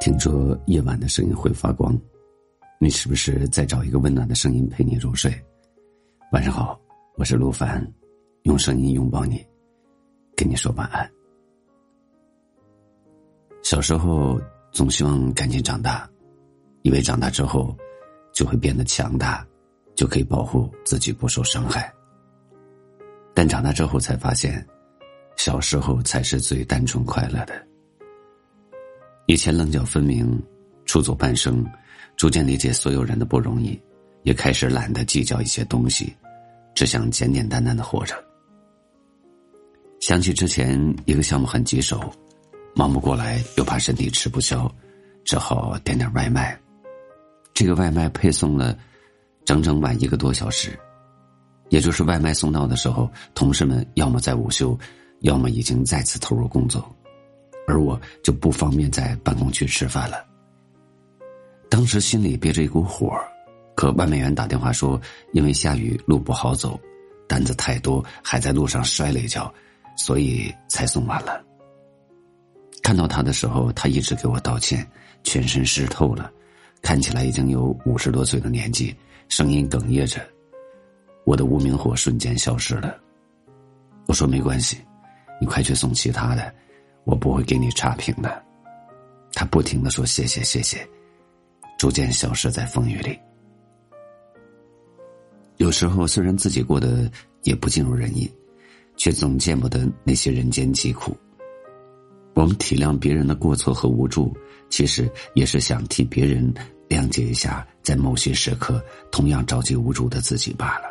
听说夜晚的声音会发光，你是不是在找一个温暖的声音陪你入睡？晚上好，我是陆凡，用声音拥抱你，跟你说晚安。小时候总希望赶紧长大，以为长大之后就会变得强大，就可以保护自己不受伤害。但长大之后才发现，小时候才是最单纯快乐的。以前棱角分明，出走半生，逐渐理解所有人的不容易，也开始懒得计较一些东西，只想简简单单的活着。想起之前一个项目很棘手，忙不过来，又怕身体吃不消，只好点点外卖。这个外卖配送了整整晚一个多小时，也就是外卖送到的时候，同事们要么在午休，要么已经再次投入工作。而我就不方便在办公区吃饭了。当时心里憋着一股火，可外卖员打电话说，因为下雨路不好走，单子太多，还在路上摔了一跤，所以才送晚了。看到他的时候，他一直给我道歉，全身湿透了，看起来已经有五十多岁的年纪，声音哽咽着。我的无名火瞬间消失了。我说没关系，你快去送其他的。我不会给你差评的，他不停的说谢谢谢谢，逐渐消失在风雨里。有时候虽然自己过得也不尽如人意，却总见不得那些人间疾苦。我们体谅别人的过错和无助，其实也是想替别人谅解一下，在某些时刻同样着急无助的自己罢了。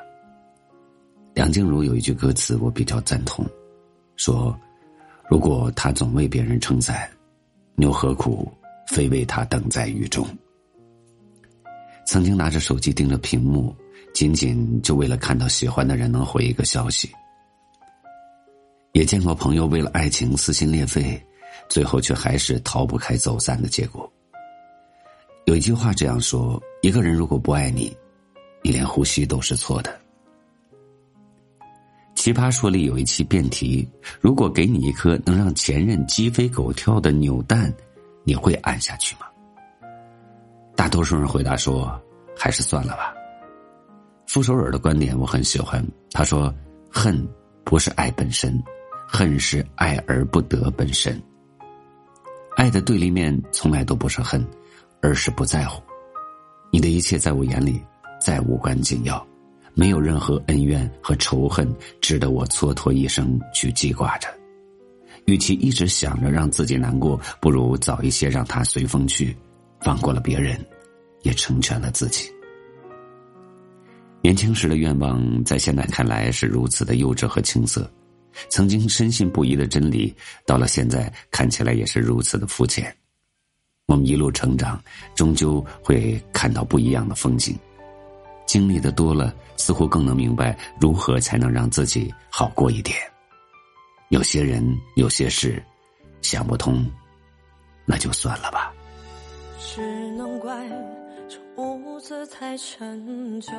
梁静茹有一句歌词我比较赞同，说。如果他总为别人撑伞，又何苦非为他等在雨中？曾经拿着手机盯着屏幕，仅仅就为了看到喜欢的人能回一个消息。也见过朋友为了爱情撕心裂肺，最后却还是逃不开走散的结果。有一句话这样说：一个人如果不爱你，你连呼吸都是错的。奇葩说里有一期辩题：如果给你一颗能让前任鸡飞狗跳的扭蛋，你会按下去吗？大多数人回答说：“还是算了吧。”傅首尔的观点我很喜欢，他说：“恨不是爱本身，恨是爱而不得本身。爱的对立面从来都不是恨，而是不在乎。你的一切在我眼里再无关紧要。”没有任何恩怨和仇恨值得我蹉跎一生去记挂着。与其一直想着让自己难过，不如早一些让他随风去，放过了别人，也成全了自己。年轻时的愿望，在现在看来是如此的幼稚和青涩；曾经深信不疑的真理，到了现在看起来也是如此的肤浅。我们一路成长，终究会看到不一样的风景。经历的多了，似乎更能明白如何才能让自己好过一点。有些人，有些事，想不通，那就算了吧。只能怪这屋子太陈旧，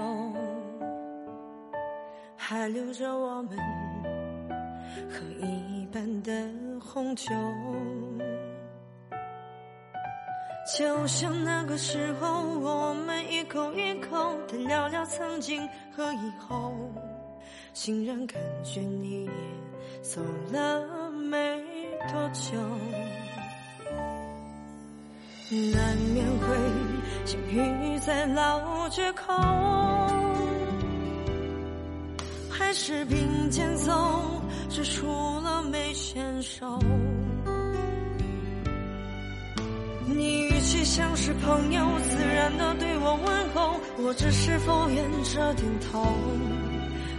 还留着我们喝一半的红酒。就像那个时候，我们一口一口的聊聊曾经。和以后，竟然感觉你也走了没多久，难免会相遇在老街口，还是并肩走，只除了没牵手。你像是朋友，自然的对我问候，我只是敷衍着点头。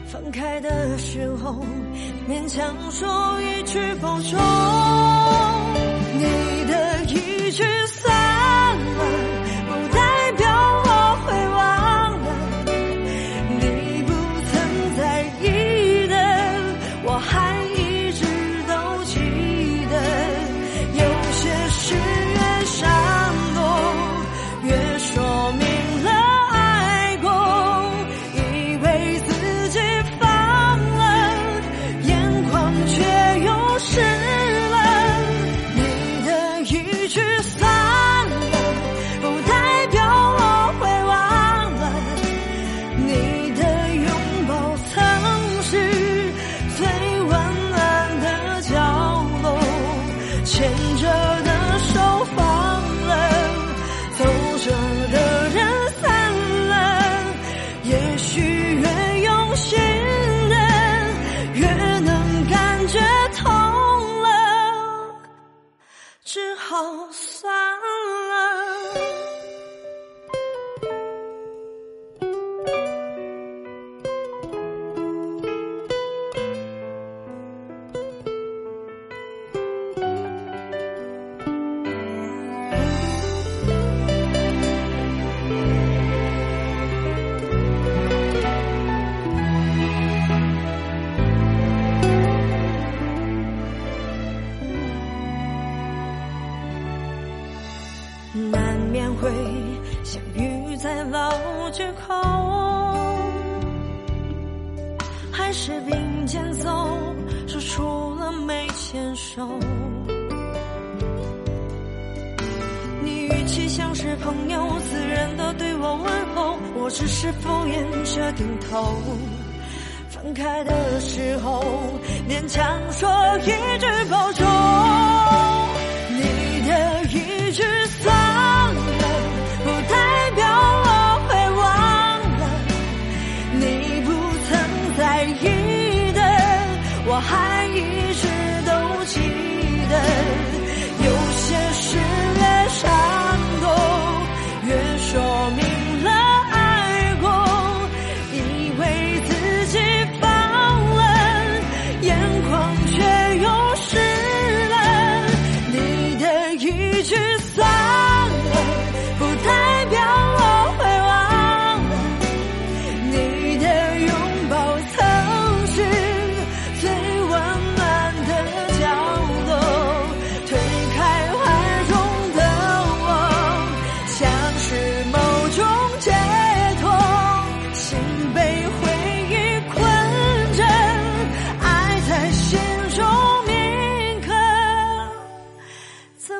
分开的时候，勉强说一句保重。牵着的手放了，走着的人散了，也许越用心的，越能感觉痛了，只好算了。难免会相遇在老街口，还是并肩走，说出了没牵手。你语气像是朋友，自然的对我问候，我只是敷衍着点头。分开的时候，勉强说一句保重。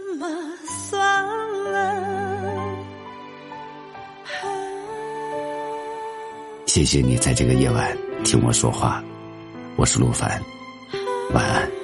怎么算了？谢谢你在这个夜晚听我说话，我是陆凡，晚安。